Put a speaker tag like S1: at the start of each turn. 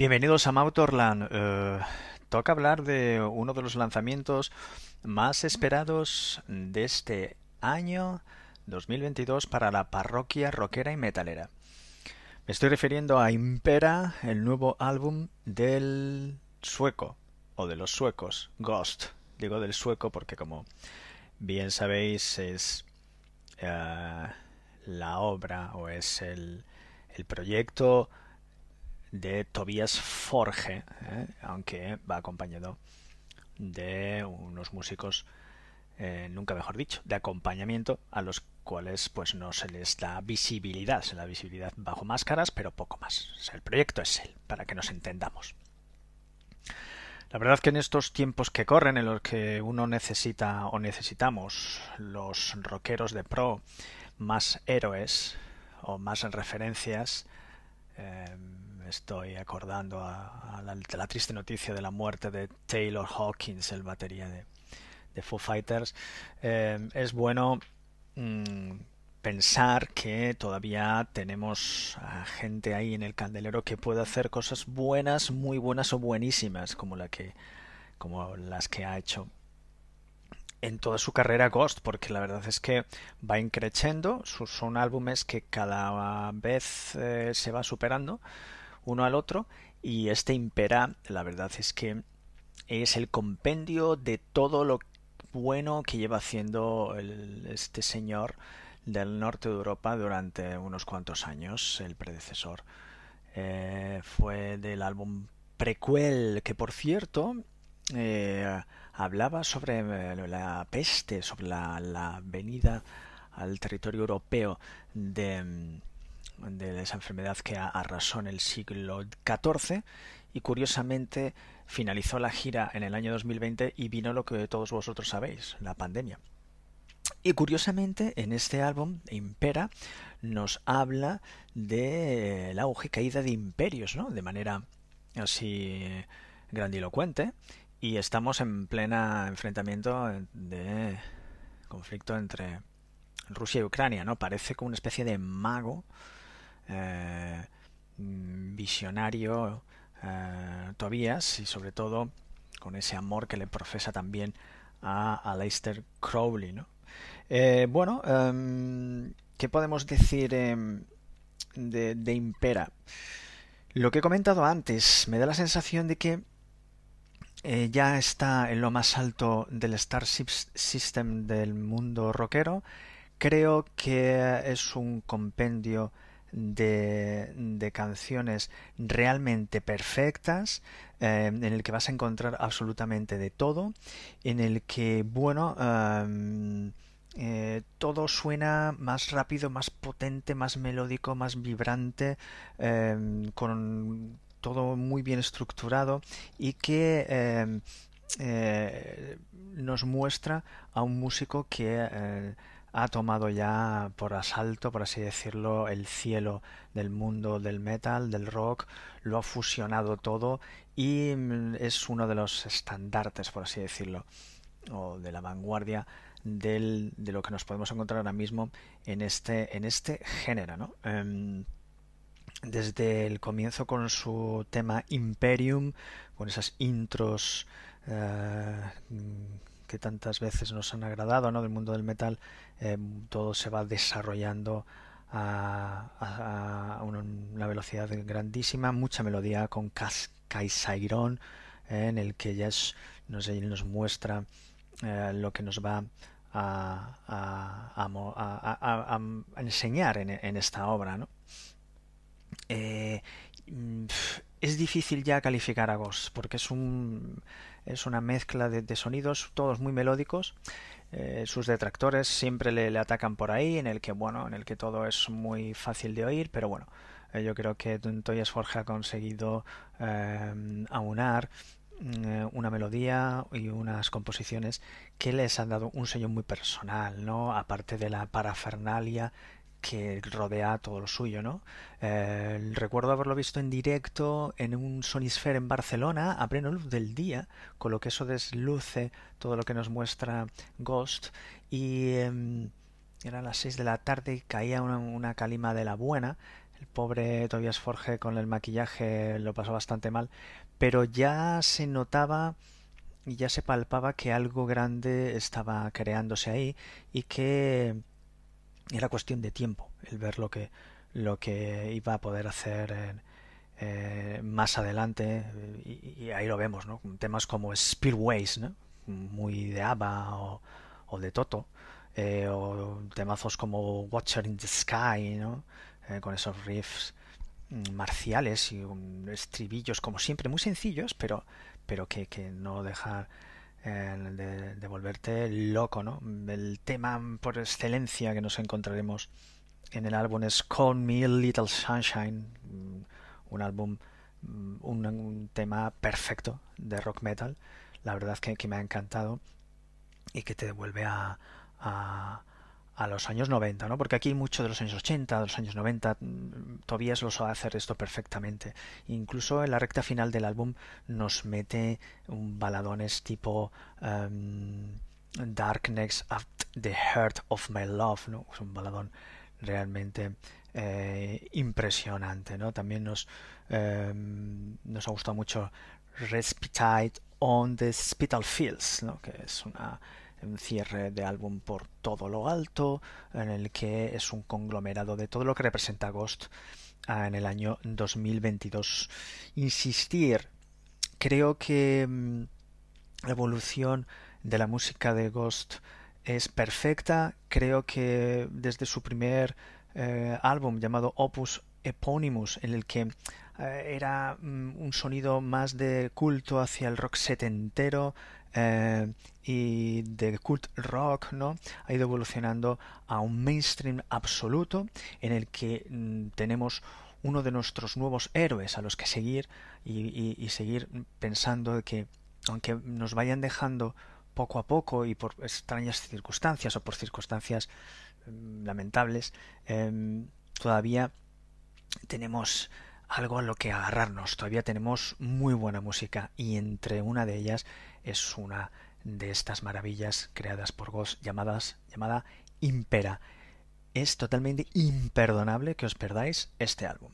S1: Bienvenidos a Mautorland. Eh, toca hablar de uno de los lanzamientos más esperados de este año 2022 para la parroquia rockera y metalera. Me estoy refiriendo a Impera, el nuevo álbum del sueco, o de los suecos, Ghost. Digo del sueco porque como bien sabéis es eh, la obra o es el, el proyecto de Tobias Forge, ¿eh? aunque va acompañado de unos músicos, eh, nunca mejor dicho, de acompañamiento a los cuales pues no se les da visibilidad, se da visibilidad bajo máscaras, pero poco más. el proyecto es él, para que nos entendamos. La verdad que en estos tiempos que corren, en los que uno necesita o necesitamos los rockeros de pro más héroes o más referencias, eh, estoy acordando a, la, triste noticia de la muerte de Taylor Hawkins, el batería de, de Foo Fighters, eh, es bueno mm, pensar que todavía tenemos a gente ahí en el candelero que puede hacer cosas buenas, muy buenas o buenísimas, como la que como las que ha hecho en toda su carrera Ghost, porque la verdad es que va increciendo, son álbumes que cada vez eh, se va superando uno al otro y este Impera la verdad es que es el compendio de todo lo bueno que lleva haciendo este señor del norte de Europa durante unos cuantos años, el predecesor. Eh, fue del álbum Prequel, que por cierto eh, hablaba sobre eh, la peste, sobre la venida al territorio europeo de de esa enfermedad que arrasó en el siglo XIV y curiosamente finalizó la gira en el año 2020 y vino lo que todos vosotros sabéis, la pandemia. Y curiosamente en este álbum, Impera, nos habla de la auge caída de imperios, ¿no? De manera así grandilocuente y estamos en plena enfrentamiento de conflicto entre Rusia y Ucrania, ¿no? Parece como una especie de mago eh, visionario eh, y sobre todo con ese amor que le profesa también a Aleister Crowley. ¿no? Eh, bueno, em, ¿qué podemos decir em, de, de, Impera? Lo que he comentado antes, me da la sensación de que ya está en lo más alto del Starship System del mundo rockero. Creo que es un compendio de, canciones realmente perfectas, eh, en el que vas a encontrar absolutamente de todo, en el que, bueno, em, eh, todo suena más rápido, más potente, más melódico, más vibrante, em, con todo muy bien estructurado y que em, eh, nos muestra a un músico que ha tomado ya por asalto, por así decirlo, el cielo del mundo del metal, del rock, lo ha fusionado todo y mm, es uno de los estandartes, por así decirlo, o de la vanguardia del, de lo que nos podemos encontrar ahora mismo en este, en este género. ¿no? Em, desde el comienzo con su tema Imperium, con esas intros eh, que tantas veces nos han agradado ¿no? del mundo del metal, eh, todo se va desarrollando a, una, velocidad grandísima, mucha melodía con Kaisairon, eh, en el que ya nos, muestra eh, lo que nos va a, enseñar en, esta obra. ¿no? Mm, es difícil ya calificar a Ghost porque es un es una mezcla de, sonidos todos muy melódicos eh, sus detractores siempre le, atacan por ahí en el que bueno en el que todo es muy fácil de oír pero bueno eh, yo creo que Toyas Forge ha conseguido eh, aunar mm, una melodía y unas composiciones que les han dado un sello muy personal, ¿no? Aparte de la parafernalia que rodea todo lo suyo, ¿no? Eh, recuerdo haberlo visto en directo en un Sonisphere en Barcelona a pleno luz del día, con lo que eso desluce todo lo que nos muestra Ghost y em, eran las seis de la tarde y caía una, calima de la buena el pobre Tobias Forge con el maquillaje lo pasó bastante mal, pero ya se notaba y ya se palpaba que algo grande estaba creándose ahí y que era cuestión de tiempo el ver lo que lo que iba a poder hacer eh, más adelante y, ahí lo vemos ¿no? temas como Speedways ¿no? muy de ABBA o, o de Toto eh, o temazos como Watcher in the Sky ¿no? Eh, con esos riffs mm, marciales y estribillos como siempre muy sencillos pero pero que, que no dejar de, de, volverte loco, ¿no? El tema por excelencia que nos encontraremos en el álbum es Call Me Little Sunshine, mm, un álbum, mm, un, tema perfecto de rock metal, la verdad que, que me ha encantado y que te devuelve a, a los años 90, ¿no? Porque aquí mucho de los años 80, de los años 90, mm, Tobias lo sabe hacer esto perfectamente. Incluso en la recta final del álbum nos mete un baladones tipo um, Darkness at the Heart of My Love, ¿no? Es un baladón realmente eh, impresionante, ¿no? También nos, em, nos ha gustado mucho Respite on the Spital Fields, ¿no? Que es una un cierre de álbum por todo lo alto, en el que es un conglomerado de todo lo que representa Ghost en el año 2022. Insistir, creo que mm, la evolución de la música de Ghost es perfecta. Creo que desde su primer eh, álbum llamado Opus Eponymous, en el que eh, era mm, un sonido más de culto hacia el rock setentero eh, y de cult rock, ¿no? Ha ido evolucionando a un mainstream absoluto en el que mm, tenemos uno de nuestros nuevos héroes a los que seguir y, seguir pensando que aunque nos vayan dejando poco a poco y por extrañas circunstancias o por circunstancias mm, lamentables, em, todavía tenemos algo a lo que agarrarnos, todavía tenemos muy buena música y entre una de ellas es una de estas maravillas creadas por Ghost llamadas llamada Impera. Es totalmente imperdonable que os perdáis este álbum.